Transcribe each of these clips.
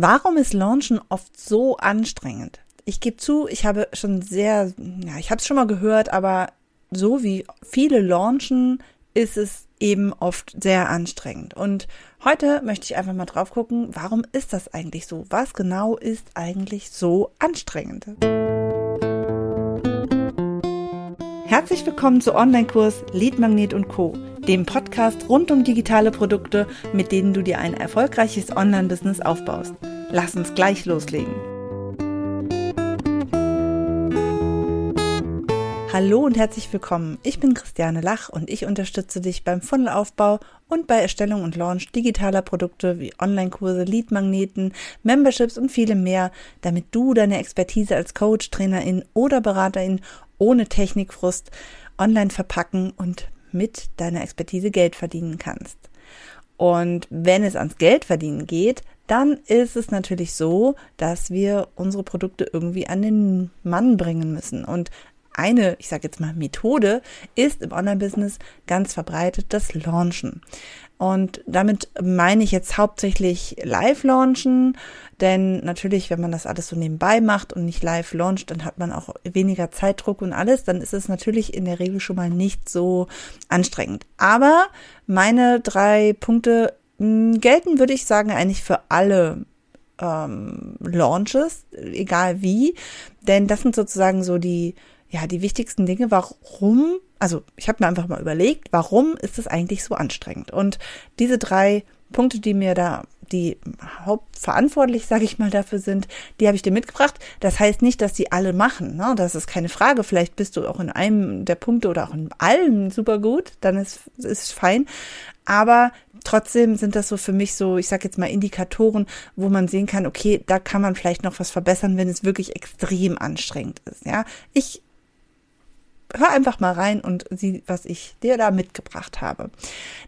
Warum ist Launchen oft so anstrengend? Ich gebe zu, ich habe schon sehr, ja, ich habe es schon mal gehört, aber so wie viele launchen, ist es eben oft sehr anstrengend. Und heute möchte ich einfach mal drauf gucken, warum ist das eigentlich so? Was genau ist eigentlich so anstrengend? Herzlich willkommen zu Online-Kurs Lead Magnet und Co dem Podcast rund um digitale Produkte, mit denen du dir ein erfolgreiches Online-Business aufbaust. Lass uns gleich loslegen. Hallo und herzlich willkommen. Ich bin Christiane Lach und ich unterstütze dich beim Funnelaufbau und bei Erstellung und Launch digitaler Produkte wie Online-Kurse, Lead-Magneten, Memberships und viele mehr, damit du deine Expertise als Coach, Trainerin oder Beraterin ohne Technikfrust online verpacken und mit deiner Expertise Geld verdienen kannst. Und wenn es ans Geld verdienen geht, dann ist es natürlich so, dass wir unsere Produkte irgendwie an den Mann bringen müssen. Und eine, ich sage jetzt mal, Methode ist im Online-Business ganz verbreitet das Launchen. Und damit meine ich jetzt hauptsächlich Live-Launchen, denn natürlich, wenn man das alles so nebenbei macht und nicht live launcht, dann hat man auch weniger Zeitdruck und alles, dann ist es natürlich in der Regel schon mal nicht so anstrengend. Aber meine drei Punkte hm, gelten, würde ich sagen, eigentlich für alle ähm, Launches, egal wie, denn das sind sozusagen so die ja, die wichtigsten Dinge, warum, also ich habe mir einfach mal überlegt, warum ist es eigentlich so anstrengend? Und diese drei Punkte, die mir da, die hauptverantwortlich, sage ich mal, dafür sind, die habe ich dir mitgebracht. Das heißt nicht, dass die alle machen. Ne? Das ist keine Frage. Vielleicht bist du auch in einem der Punkte oder auch in allen super gut, dann ist es fein. Aber trotzdem sind das so für mich so, ich sage jetzt mal Indikatoren, wo man sehen kann, okay, da kann man vielleicht noch was verbessern, wenn es wirklich extrem anstrengend ist. Ja, ich hör einfach mal rein und sieh, was ich dir da mitgebracht habe.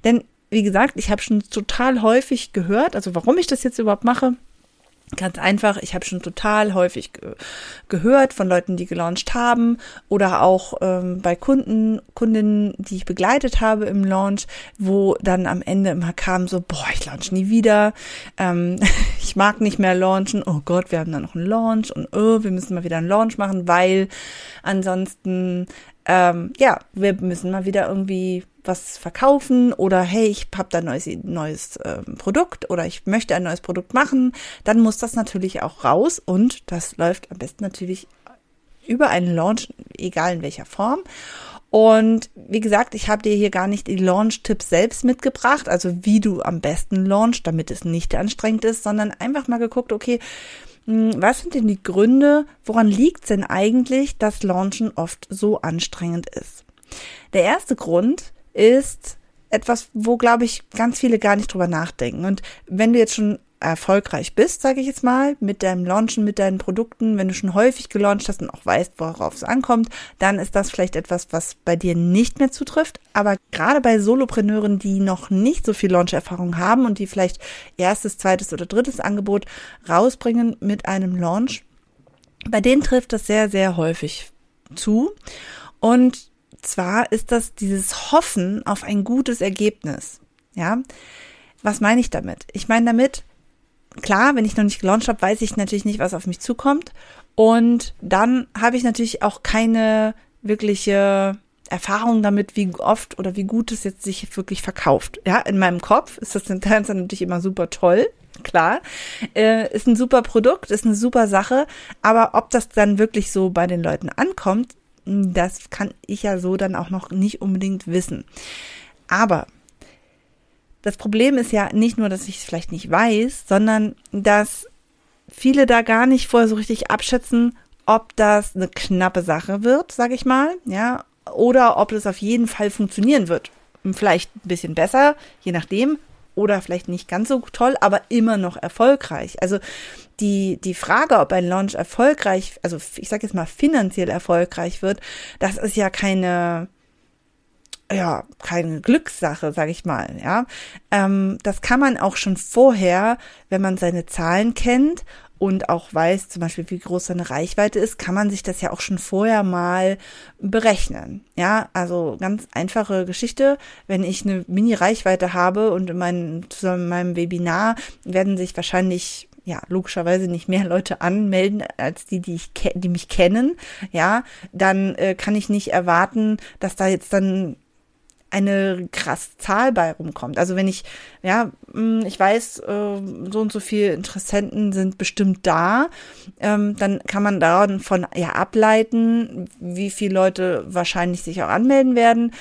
Denn wie gesagt, ich habe schon total häufig gehört, also warum ich das jetzt überhaupt mache, Ganz einfach, ich habe schon total häufig ge gehört von Leuten, die gelauncht haben oder auch ähm, bei Kunden, Kundinnen, die ich begleitet habe im Launch, wo dann am Ende immer kam so, boah, ich launch nie wieder, ähm, ich mag nicht mehr launchen, oh Gott, wir haben da noch einen Launch und oh, wir müssen mal wieder einen Launch machen, weil ansonsten ähm, ja, wir müssen mal wieder irgendwie was verkaufen oder hey, ich habe da ein neues, neues äh, Produkt oder ich möchte ein neues Produkt machen, dann muss das natürlich auch raus und das läuft am besten natürlich über einen Launch, egal in welcher Form. Und wie gesagt, ich habe dir hier gar nicht die Launch-Tipps selbst mitgebracht, also wie du am besten launchst, damit es nicht anstrengend ist, sondern einfach mal geguckt, okay, was sind denn die Gründe, woran liegt es denn eigentlich, dass Launchen oft so anstrengend ist? Der erste Grund ist etwas, wo, glaube ich, ganz viele gar nicht drüber nachdenken. Und wenn du jetzt schon erfolgreich bist, sage ich jetzt mal, mit deinem Launchen, mit deinen Produkten, wenn du schon häufig gelauncht hast und auch weißt, worauf es ankommt, dann ist das vielleicht etwas, was bei dir nicht mehr zutrifft. Aber gerade bei Solopreneuren, die noch nicht so viel Launch-Erfahrung haben und die vielleicht erstes, zweites oder drittes Angebot rausbringen mit einem Launch, bei denen trifft das sehr, sehr häufig zu. Und zwar ist das dieses Hoffen auf ein gutes Ergebnis. Ja, was meine ich damit? Ich meine damit, klar, wenn ich noch nicht gelauncht habe, weiß ich natürlich nicht, was auf mich zukommt. Und dann habe ich natürlich auch keine wirkliche Erfahrung damit, wie oft oder wie gut es jetzt sich wirklich verkauft. Ja, in meinem Kopf ist das Ganze natürlich immer super toll. Klar, äh, ist ein super Produkt, ist eine super Sache, aber ob das dann wirklich so bei den Leuten ankommt, das kann ich ja so dann auch noch nicht unbedingt wissen. Aber das Problem ist ja nicht nur, dass ich es vielleicht nicht weiß, sondern dass viele da gar nicht vorher so richtig abschätzen, ob das eine knappe Sache wird, sag ich mal, ja, oder ob es auf jeden Fall funktionieren wird. Vielleicht ein bisschen besser, je nachdem, oder vielleicht nicht ganz so toll, aber immer noch erfolgreich. Also die, die Frage, ob ein Launch erfolgreich, also ich sage jetzt mal finanziell erfolgreich wird, das ist ja keine, ja, keine Glückssache, sage ich mal, ja. Ähm, das kann man auch schon vorher, wenn man seine Zahlen kennt und auch weiß, zum Beispiel, wie groß seine Reichweite ist, kann man sich das ja auch schon vorher mal berechnen. Ja, also ganz einfache Geschichte. Wenn ich eine Mini-Reichweite habe und in, meinem, in meinem Webinar werden sich wahrscheinlich ja logischerweise nicht mehr Leute anmelden als die, die ich die mich kennen, ja, dann äh, kann ich nicht erwarten, dass da jetzt dann eine krass Zahl bei rumkommt. Also wenn ich, ja, hm, ich weiß, äh, so und so viele Interessenten sind bestimmt da, ähm, dann kann man davon ja ableiten, wie viele Leute wahrscheinlich sich auch anmelden werden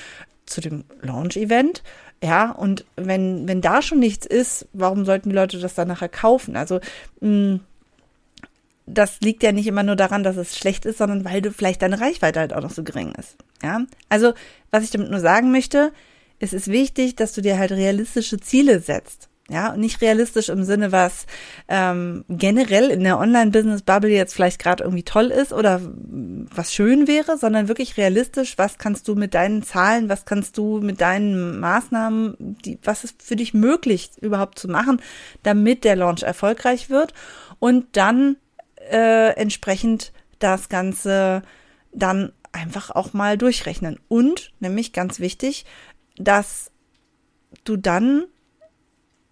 zu dem Launch-Event. Ja, und wenn, wenn da schon nichts ist, warum sollten die Leute das dann nachher kaufen? Also, mh, hm, das liegt ja nicht immer nur daran, dass es schlecht ist, sondern weil du vielleicht deine Reichweite halt auch noch so gering ist. Ja, also was ich damit nur sagen möchte, es ist wichtig, dass du dir halt realistische Ziele setzt. Ja, und nicht realistisch im Sinne, was ähm, generell in der Online-Business-Bubble jetzt vielleicht gerade irgendwie toll ist oder was schön wäre, sondern wirklich realistisch, was kannst du mit deinen Zahlen, was kannst du mit deinen Maßnahmen, die, was ist für dich möglich überhaupt zu machen, damit der Launch erfolgreich wird und dann äh, entsprechend das Ganze dann einfach auch mal durchrechnen. Und, nämlich ganz wichtig, dass du dann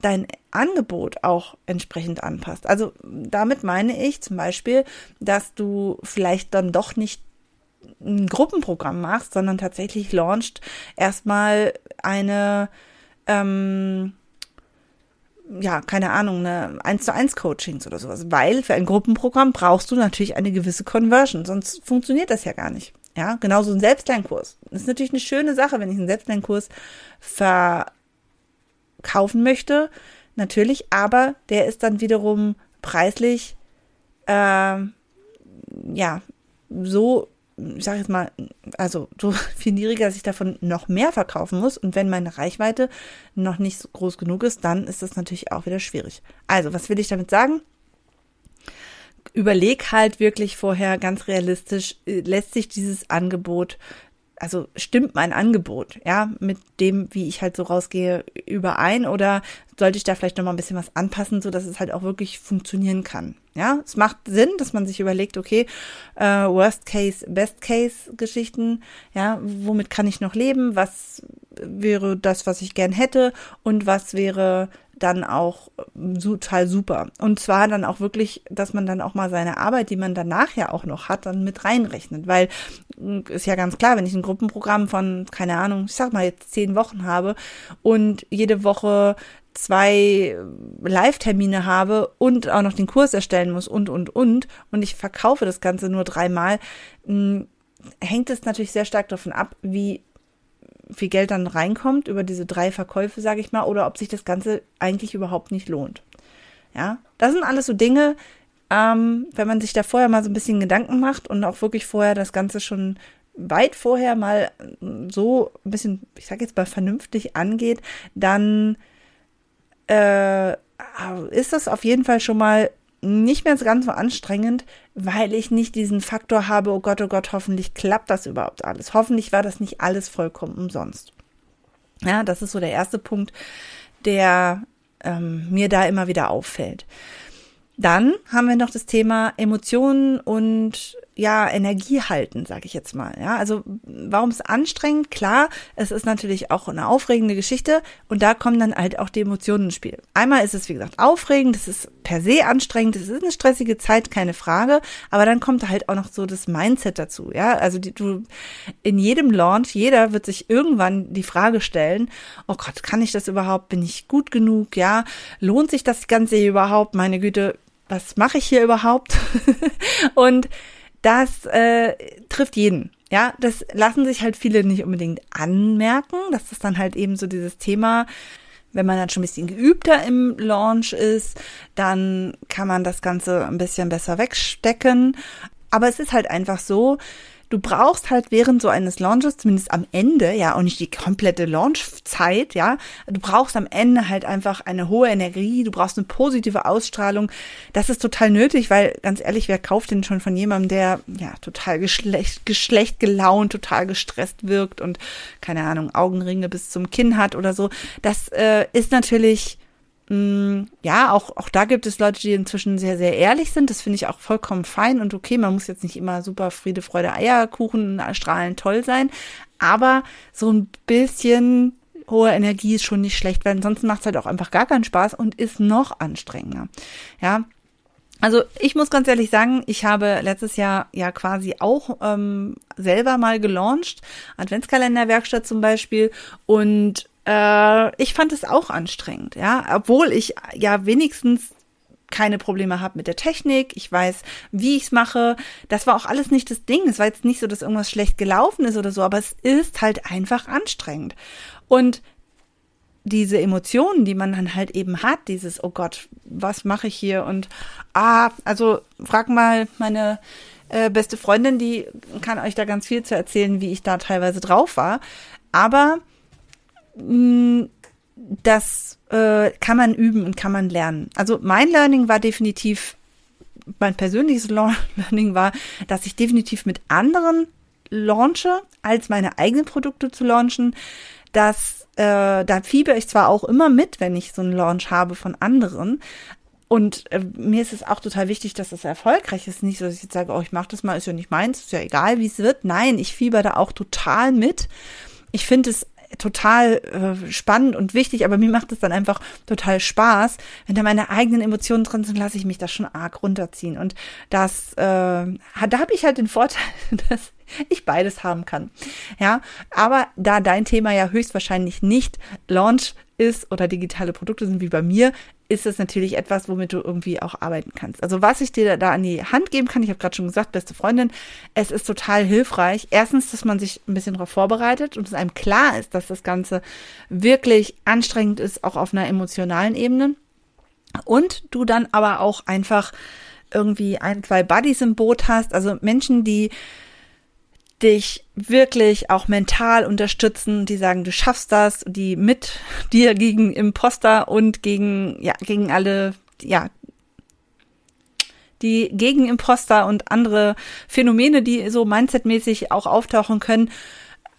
dein Angebot auch entsprechend anpasst. Also damit meine ich zum Beispiel, dass du vielleicht dann doch nicht ein Gruppenprogramm machst, sondern tatsächlich launcht erstmal eine ähm, ja, keine Ahnung, eine 1 zu 1 Coachings oder sowas. Weil für ein Gruppenprogramm brauchst du natürlich eine gewisse Conversion, sonst funktioniert das ja gar nicht. Ja, genauso ein Selbstlernkurs. Das ist natürlich eine schöne Sache, wenn ich einen Selbstlernkurs verkaufen möchte. Natürlich, aber der ist dann wiederum preislich, äh, ja, so ich sage jetzt mal, also so viel niedriger, dass ich davon noch mehr verkaufen muss. Und wenn meine Reichweite noch nicht groß genug ist, dann ist das natürlich auch wieder schwierig. Also, was will ich damit sagen? Überleg halt wirklich vorher ganz realistisch, äh, lässt sich dieses Angebot also stimmt mein Angebot, ja, mit dem, wie ich halt so rausgehe, überein oder sollte ich da vielleicht nochmal ein bisschen was anpassen, so dass es halt auch wirklich funktionieren kann. Ja, es macht Sinn, dass man sich überlegt, okay, äh, Worst Case, Best Case Geschichten, ja, womit kann ich noch leben? Was wäre das, was ich gern hätte? Und was wäre dann auch total super. Und zwar dann auch wirklich, dass man dann auch mal seine Arbeit, die man danach ja auch noch hat, dann mit reinrechnet. Weil ist ja ganz klar, wenn ich ein Gruppenprogramm von, keine Ahnung, ich sag mal jetzt zehn Wochen habe und jede Woche zwei Live-Termine habe und auch noch den Kurs erstellen muss und, und, und, und ich verkaufe das Ganze nur dreimal, hm, hängt es natürlich sehr stark davon ab, wie viel Geld dann reinkommt über diese drei Verkäufe, sage ich mal, oder ob sich das Ganze eigentlich überhaupt nicht lohnt. Ja, das sind alles so Dinge, ähm, wenn man sich da vorher mal so ein bisschen Gedanken macht und auch wirklich vorher das Ganze schon weit vorher mal so ein bisschen, ich sage jetzt mal vernünftig angeht, dann äh, ist das auf jeden Fall schon mal nicht mehr ganz so anstrengend, weil ich nicht diesen Faktor habe, oh Gott, oh Gott, hoffentlich klappt das überhaupt alles. Hoffentlich war das nicht alles vollkommen umsonst. Ja, das ist so der erste Punkt, der ähm, mir da immer wieder auffällt. Dann haben wir noch das Thema Emotionen und ja, Energie halten, sage ich jetzt mal. Ja, also warum ist anstrengend? Klar, es ist natürlich auch eine aufregende Geschichte und da kommen dann halt auch die Emotionen ins Spiel. Einmal ist es, wie gesagt, aufregend, es ist per se anstrengend, es ist eine stressige Zeit, keine Frage, aber dann kommt halt auch noch so das Mindset dazu. Ja, also die, du in jedem Launch, jeder wird sich irgendwann die Frage stellen, oh Gott, kann ich das überhaupt? Bin ich gut genug? Ja, lohnt sich das Ganze überhaupt? Meine Güte, was mache ich hier überhaupt? und das äh, trifft jeden. Ja, das lassen sich halt viele nicht unbedingt anmerken. Das ist dann halt eben so dieses Thema, wenn man dann schon ein bisschen geübter im Launch ist, dann kann man das Ganze ein bisschen besser wegstecken. Aber es ist halt einfach so, du brauchst halt während so eines Launches, zumindest am Ende, ja, und nicht die komplette Launchzeit, ja, du brauchst am Ende halt einfach eine hohe Energie, du brauchst eine positive Ausstrahlung. Das ist total nötig, weil ganz ehrlich, wer kauft denn schon von jemandem, der ja total geschlecht, geschlecht gelaunt, total gestresst wirkt und keine Ahnung, Augenringe bis zum Kinn hat oder so. Das äh, ist natürlich ja, auch, auch da gibt es Leute, die inzwischen sehr, sehr ehrlich sind. Das finde ich auch vollkommen fein und okay. Man muss jetzt nicht immer super Friede, Freude, Eierkuchen, Strahlen toll sein. Aber so ein bisschen hohe Energie ist schon nicht schlecht, weil ansonsten macht es halt auch einfach gar keinen Spaß und ist noch anstrengender. Ja, Also ich muss ganz ehrlich sagen, ich habe letztes Jahr ja quasi auch ähm, selber mal gelauncht, Adventskalenderwerkstatt zum Beispiel und äh, ich fand es auch anstrengend, ja, obwohl ich ja wenigstens keine Probleme habe mit der Technik, ich weiß, wie ich es mache. Das war auch alles nicht das Ding. Es war jetzt nicht so, dass irgendwas schlecht gelaufen ist oder so, aber es ist halt einfach anstrengend. Und diese Emotionen, die man dann halt eben hat, dieses, oh Gott, was mache ich hier? Und ah, also frag mal meine äh, beste Freundin, die kann euch da ganz viel zu erzählen, wie ich da teilweise drauf war. Aber das äh, kann man üben und kann man lernen. Also mein Learning war definitiv, mein persönliches Learning war, dass ich definitiv mit anderen launche, als meine eigenen Produkte zu launchen. Dass äh, da fieber ich zwar auch immer mit, wenn ich so einen Launch habe von anderen. Und äh, mir ist es auch total wichtig, dass das erfolgreich ist. Nicht so, dass ich jetzt sage, oh, ich mache das mal, ist ja nicht meins, ist ja egal, wie es wird. Nein, ich fieber da auch total mit. Ich finde es total äh, spannend und wichtig, aber mir macht es dann einfach total Spaß. Wenn da meine eigenen Emotionen drin sind, lasse ich mich das schon arg runterziehen. Und das, äh, da habe ich halt den Vorteil, dass ich beides haben kann. Ja, aber da dein Thema ja höchstwahrscheinlich nicht Launch ist oder digitale Produkte sind wie bei mir, ist es natürlich etwas, womit du irgendwie auch arbeiten kannst. Also was ich dir da an die Hand geben kann, ich habe gerade schon gesagt, beste Freundin, es ist total hilfreich. Erstens, dass man sich ein bisschen darauf vorbereitet und es einem klar ist, dass das Ganze wirklich anstrengend ist, auch auf einer emotionalen Ebene. Und du dann aber auch einfach irgendwie ein, zwei Buddies im Boot hast, also Menschen, die dich wirklich auch mental unterstützen, die sagen, du schaffst das, die mit dir gegen Imposter und gegen, ja, gegen alle, ja, die gegen Imposter und andere Phänomene, die so mindsetmäßig auch auftauchen können,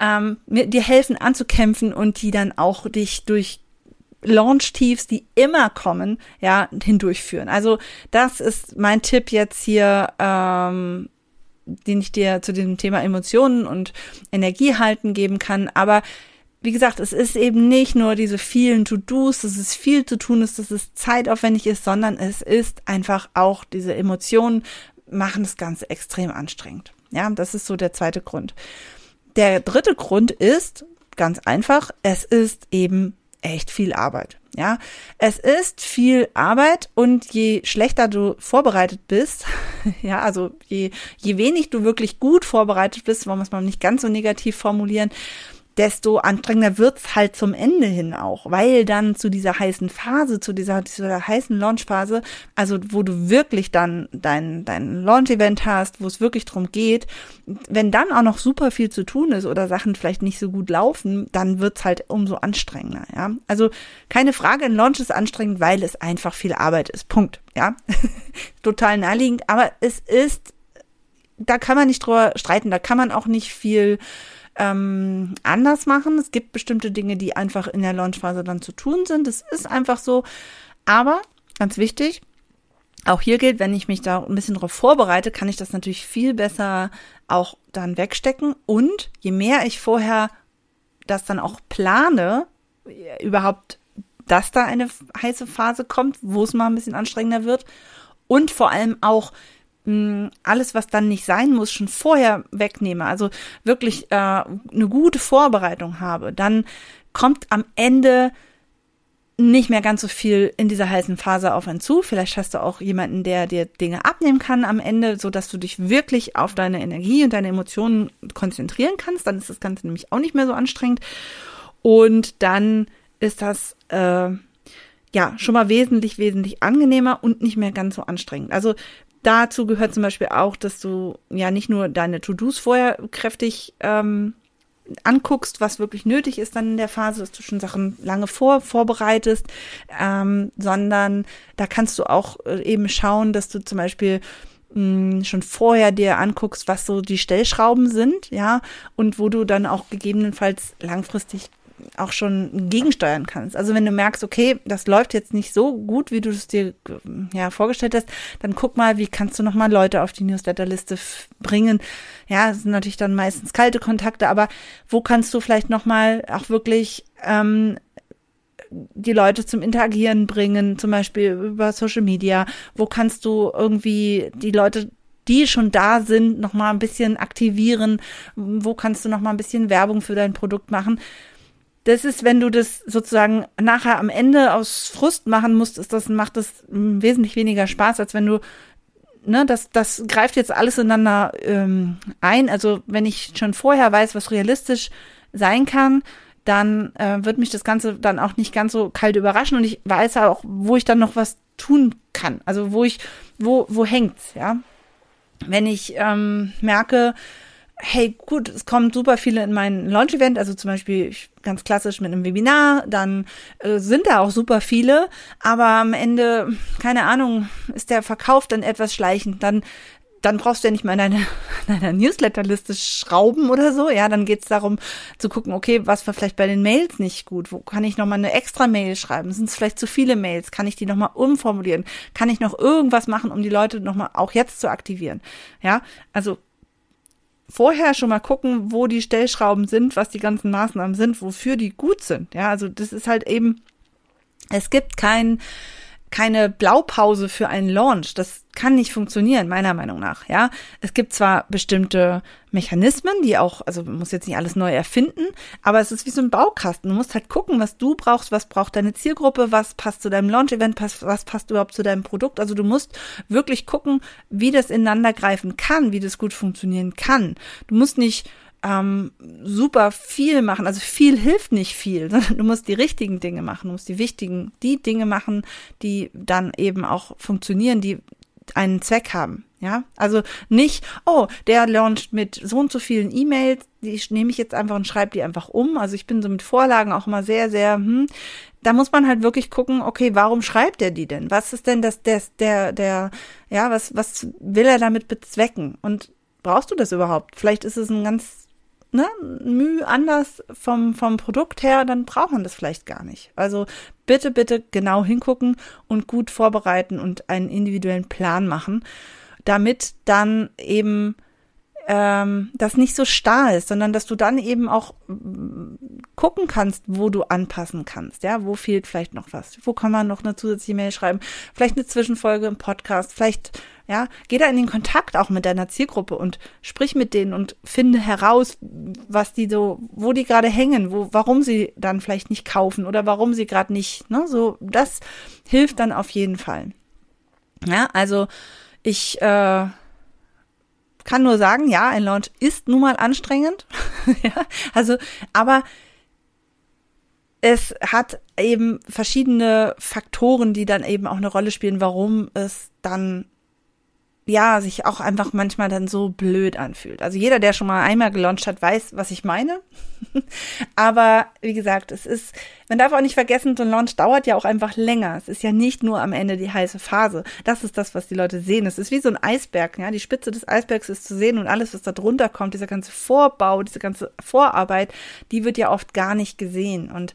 ähm, dir helfen anzukämpfen und die dann auch dich durch Launch-Tiefs, die immer kommen, ja, hindurchführen. Also das ist mein Tipp jetzt hier, ähm, den ich dir zu dem Thema Emotionen und Energie halten geben kann. Aber wie gesagt, es ist eben nicht nur diese vielen To-Dos, dass es viel zu tun ist, dass es zeitaufwendig ist, sondern es ist einfach auch diese Emotionen machen das Ganze extrem anstrengend. Ja, das ist so der zweite Grund. Der dritte Grund ist ganz einfach, es ist eben echt viel Arbeit. Ja, es ist viel Arbeit und je schlechter du vorbereitet bist, ja, also je, je wenig du wirklich gut vorbereitet bist, wollen wir es mal nicht ganz so negativ formulieren, desto anstrengender wird's halt zum Ende hin auch, weil dann zu dieser heißen Phase, zu dieser, dieser heißen Launchphase, also wo du wirklich dann dein, dein Launch-Event hast, wo es wirklich drum geht, wenn dann auch noch super viel zu tun ist oder Sachen vielleicht nicht so gut laufen, dann wird's halt umso anstrengender, ja. Also keine Frage, ein Launch ist anstrengend, weil es einfach viel Arbeit ist. Punkt, ja. Total naheliegend, aber es ist, da kann man nicht drüber streiten, da kann man auch nicht viel ähm, anders machen. Es gibt bestimmte Dinge, die einfach in der Launchphase dann zu tun sind. Das ist einfach so. Aber ganz wichtig, auch hier gilt, wenn ich mich da ein bisschen darauf vorbereite, kann ich das natürlich viel besser auch dann wegstecken. Und je mehr ich vorher das dann auch plane, überhaupt, dass da eine heiße Phase kommt, wo es mal ein bisschen anstrengender wird. Und vor allem auch, alles, was dann nicht sein muss, schon vorher wegnehme, also wirklich äh, eine gute Vorbereitung habe, dann kommt am Ende nicht mehr ganz so viel in dieser heißen Phase auf einen zu. Vielleicht hast du auch jemanden, der dir Dinge abnehmen kann am Ende, so dass du dich wirklich auf deine Energie und deine Emotionen konzentrieren kannst. Dann ist das Ganze nämlich auch nicht mehr so anstrengend. Und dann ist das äh, ja schon mal wesentlich, wesentlich angenehmer und nicht mehr ganz so anstrengend. Also dazu gehört zum Beispiel auch, dass du ja nicht nur deine To-Dos vorher kräftig ähm, anguckst, was wirklich nötig ist dann in der Phase, dass du schon Sachen lange vor vorbereitest, ähm, sondern da kannst du auch äh, eben schauen, dass du zum Beispiel mh, schon vorher dir anguckst, was so die Stellschrauben sind, ja, und wo du dann auch gegebenenfalls langfristig auch schon gegensteuern kannst. Also wenn du merkst, okay, das läuft jetzt nicht so gut, wie du es dir ja vorgestellt hast, dann guck mal, wie kannst du nochmal Leute auf die Newsletterliste bringen. Ja, das sind natürlich dann meistens kalte Kontakte, aber wo kannst du vielleicht nochmal auch wirklich ähm, die Leute zum Interagieren bringen, zum Beispiel über Social Media? Wo kannst du irgendwie die Leute die schon da sind, noch mal ein bisschen aktivieren? Wo kannst du noch mal ein bisschen Werbung für dein Produkt machen? Das ist, wenn du das sozusagen nachher am Ende aus Frust machen musst, ist das, macht das wesentlich weniger Spaß, als wenn du ne, das, das greift jetzt alles ineinander ähm, ein. Also wenn ich schon vorher weiß, was realistisch sein kann, dann äh, wird mich das Ganze dann auch nicht ganz so kalt überraschen und ich weiß auch, wo ich dann noch was tun kann. Also wo ich, wo, wo hängt's, ja. Wenn ich ähm, merke, hey, gut, es kommen super viele in mein Launch-Event, also zum Beispiel ganz klassisch mit einem Webinar, dann äh, sind da auch super viele, aber am Ende, keine Ahnung, ist der Verkauf dann etwas schleichend, dann dann brauchst du ja nicht mal in deiner, deiner Newsletterliste schrauben oder so. Ja, dann geht's darum zu gucken, okay, was war vielleicht bei den Mails nicht gut? Wo kann ich nochmal eine extra Mail schreiben? Sind es vielleicht zu viele Mails? Kann ich die nochmal umformulieren? Kann ich noch irgendwas machen, um die Leute nochmal auch jetzt zu aktivieren? Ja, also vorher schon mal gucken, wo die Stellschrauben sind, was die ganzen Maßnahmen sind, wofür die gut sind. Ja, also das ist halt eben, es gibt kein, keine Blaupause für einen Launch. Das kann nicht funktionieren, meiner Meinung nach. Ja, es gibt zwar bestimmte Mechanismen, die auch, also man muss jetzt nicht alles neu erfinden, aber es ist wie so ein Baukasten. Du musst halt gucken, was du brauchst, was braucht deine Zielgruppe, was passt zu deinem Launch-Event, was passt überhaupt zu deinem Produkt. Also du musst wirklich gucken, wie das ineinander greifen kann, wie das gut funktionieren kann. Du musst nicht ähm, super viel machen. Also viel hilft nicht viel, sondern du musst die richtigen Dinge machen, du musst die wichtigen, die Dinge machen, die dann eben auch funktionieren, die einen Zweck haben. Ja, also nicht, oh, der launcht mit so und so vielen E-Mails, die nehme ich jetzt einfach und schreibe die einfach um. Also ich bin so mit Vorlagen auch immer sehr, sehr, hm, da muss man halt wirklich gucken, okay, warum schreibt er die denn? Was ist denn das, der, der, der, ja, was, was will er damit bezwecken? Und brauchst du das überhaupt? Vielleicht ist es ein ganz ne, Mühe anders vom, vom Produkt her, dann braucht man das vielleicht gar nicht. Also bitte, bitte genau hingucken und gut vorbereiten und einen individuellen Plan machen, damit dann eben ähm, das nicht so starr ist, sondern dass du dann eben auch mm, gucken kannst, wo du anpassen kannst. Ja, wo fehlt vielleicht noch was? Wo kann man noch eine zusätzliche Mail schreiben? Vielleicht eine Zwischenfolge im Podcast, vielleicht ja, geh da in den Kontakt auch mit deiner Zielgruppe und sprich mit denen und finde heraus, was die so, wo die gerade hängen, wo, warum sie dann vielleicht nicht kaufen oder warum sie gerade nicht, ne, so, das hilft dann auf jeden Fall. Ja, also ich äh, kann nur sagen, ja, ein Launch ist nun mal anstrengend. ja, also, aber es hat eben verschiedene Faktoren, die dann eben auch eine Rolle spielen, warum es dann ja, sich auch einfach manchmal dann so blöd anfühlt. Also jeder, der schon mal einmal gelauncht hat, weiß, was ich meine. Aber wie gesagt, es ist, man darf auch nicht vergessen, so ein Launch dauert ja auch einfach länger. Es ist ja nicht nur am Ende die heiße Phase. Das ist das, was die Leute sehen. Es ist wie so ein Eisberg, ja. Die Spitze des Eisbergs ist zu sehen und alles, was da drunter kommt, dieser ganze Vorbau, diese ganze Vorarbeit, die wird ja oft gar nicht gesehen. Und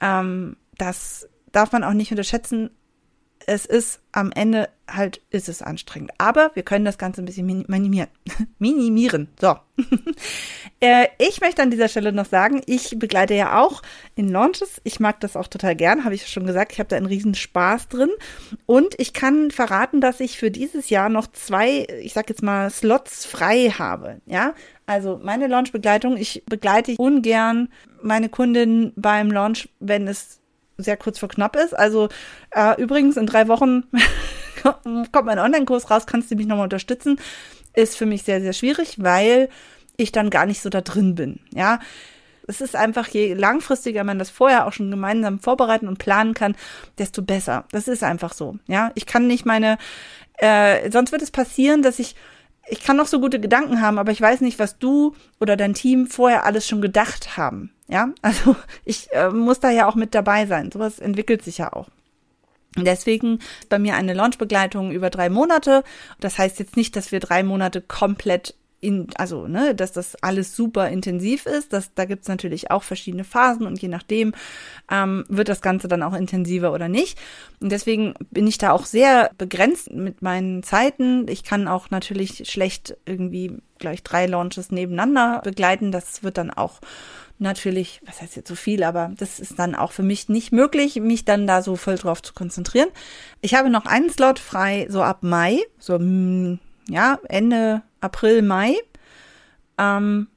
ähm, das darf man auch nicht unterschätzen es ist am Ende halt, ist es anstrengend. Aber wir können das Ganze ein bisschen minimieren. minimieren. So. äh, ich möchte an dieser Stelle noch sagen, ich begleite ja auch in Launches. Ich mag das auch total gern, habe ich schon gesagt. Ich habe da einen riesen Spaß drin. Und ich kann verraten, dass ich für dieses Jahr noch zwei, ich sag jetzt mal, Slots frei habe. Ja, also meine Launch-Begleitung, ich begleite ungern meine Kundin beim Launch, wenn es sehr kurz vor knapp ist. Also äh, übrigens, in drei Wochen kommt mein Online-Kurs raus, kannst du mich nochmal unterstützen. Ist für mich sehr, sehr schwierig, weil ich dann gar nicht so da drin bin. Ja, es ist einfach, je langfristiger man das vorher auch schon gemeinsam vorbereiten und planen kann, desto besser. Das ist einfach so. Ja, ich kann nicht meine, äh, sonst wird es passieren, dass ich ich kann noch so gute Gedanken haben, aber ich weiß nicht, was du oder dein Team vorher alles schon gedacht haben. Ja, also ich äh, muss da ja auch mit dabei sein. Sowas entwickelt sich ja auch. Deswegen bei mir eine Launchbegleitung über drei Monate. Das heißt jetzt nicht, dass wir drei Monate komplett in, also, ne, dass das alles super intensiv ist. Das, da gibt's natürlich auch verschiedene Phasen und je nachdem ähm, wird das Ganze dann auch intensiver oder nicht. Und deswegen bin ich da auch sehr begrenzt mit meinen Zeiten. Ich kann auch natürlich schlecht irgendwie gleich drei Launches nebeneinander begleiten. Das wird dann auch natürlich, was heißt jetzt so viel, aber das ist dann auch für mich nicht möglich, mich dann da so voll drauf zu konzentrieren. Ich habe noch einen Slot frei, so ab Mai, so hm, ja, Ende April, Mai. Ähm,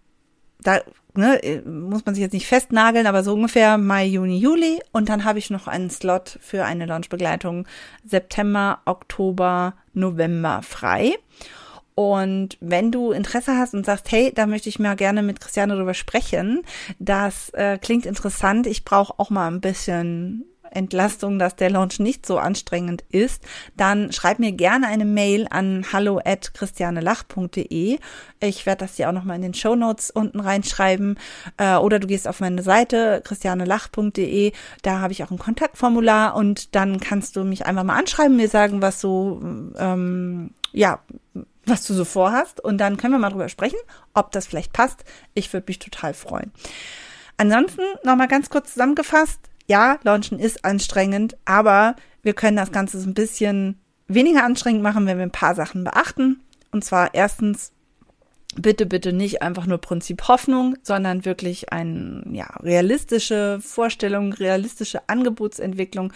da ne, muss man sich jetzt nicht festnageln, aber so ungefähr Mai, Juni, Juli. Und dann habe ich noch einen Slot für eine Launchbegleitung September, Oktober, November frei. Und wenn du Interesse hast und sagst, hey, da möchte ich mal gerne mit Christiane drüber sprechen, das äh, klingt interessant, ich brauche auch mal ein bisschen Entlastung, dass der Launch nicht so anstrengend ist, dann schreib mir gerne eine Mail an hallo at christianelach.de. Ich werde das dir auch nochmal in den Show Notes unten reinschreiben. Äh, oder du gehst auf meine Seite christianelach.de. Da habe ich auch ein Kontaktformular und dann kannst du mich einfach mal anschreiben, mir sagen, was so, ähm, ja, was du so vorhast. Und dann können wir mal drüber sprechen, ob das vielleicht passt. Ich würde mich total freuen. Ansonsten nochmal ganz kurz zusammengefasst ja, Launchen ist anstrengend, aber wir können das Ganze so ein bisschen weniger anstrengend machen, wenn wir ein paar Sachen beachten. Und zwar erstens, bitte, bitte nicht einfach nur Prinzip Hoffnung, sondern wirklich eine ja, realistische Vorstellung, realistische Angebotsentwicklung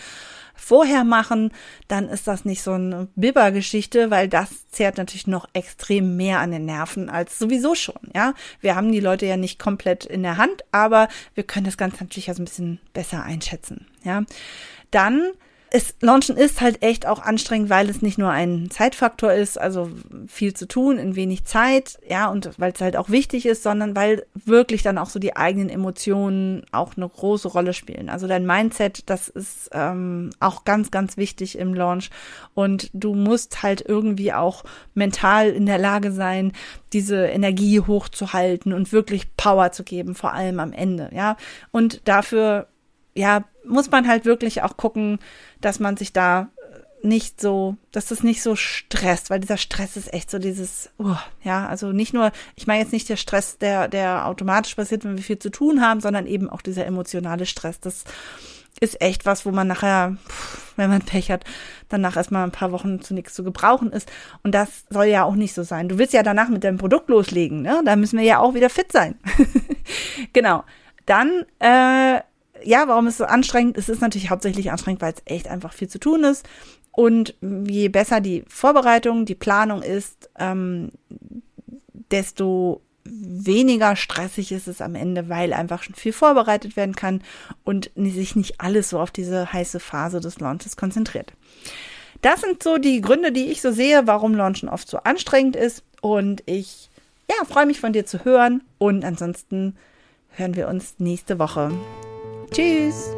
vorher machen, dann ist das nicht so eine Bibber-Geschichte, weil das zehrt natürlich noch extrem mehr an den Nerven als sowieso schon, ja. Wir haben die Leute ja nicht komplett in der Hand, aber wir können das Ganze natürlich ja so ein bisschen besser einschätzen, ja. Dann es, Launchen ist halt echt auch anstrengend, weil es nicht nur ein Zeitfaktor ist, also viel zu tun in wenig Zeit, ja, und weil es halt auch wichtig ist, sondern weil wirklich dann auch so die eigenen Emotionen auch eine große Rolle spielen. Also dein Mindset, das ist ähm, auch ganz, ganz wichtig im Launch. Und du musst halt irgendwie auch mental in der Lage sein, diese Energie hochzuhalten und wirklich Power zu geben, vor allem am Ende, ja. Und dafür ja, muss man halt wirklich auch gucken, dass man sich da nicht so, dass das nicht so stresst, weil dieser Stress ist echt so dieses, uh, ja, also nicht nur, ich meine jetzt nicht der Stress, der, der automatisch passiert, wenn wir viel zu tun haben, sondern eben auch dieser emotionale Stress. Das ist echt was, wo man nachher, wenn man Pech hat, danach erstmal ein paar Wochen zu nichts zu gebrauchen ist. Und das soll ja auch nicht so sein. Du willst ja danach mit deinem Produkt loslegen, ne? Da müssen wir ja auch wieder fit sein. genau. Dann äh, ja, warum ist es so anstrengend? Es ist natürlich hauptsächlich anstrengend, weil es echt einfach viel zu tun ist. Und je besser die Vorbereitung, die Planung ist, ähm, desto weniger stressig ist es am Ende, weil einfach schon viel vorbereitet werden kann und sich nicht alles so auf diese heiße Phase des Launches konzentriert. Das sind so die Gründe, die ich so sehe, warum Launchen oft so anstrengend ist. Und ich ja, freue mich von dir zu hören. Und ansonsten hören wir uns nächste Woche. Tschüss!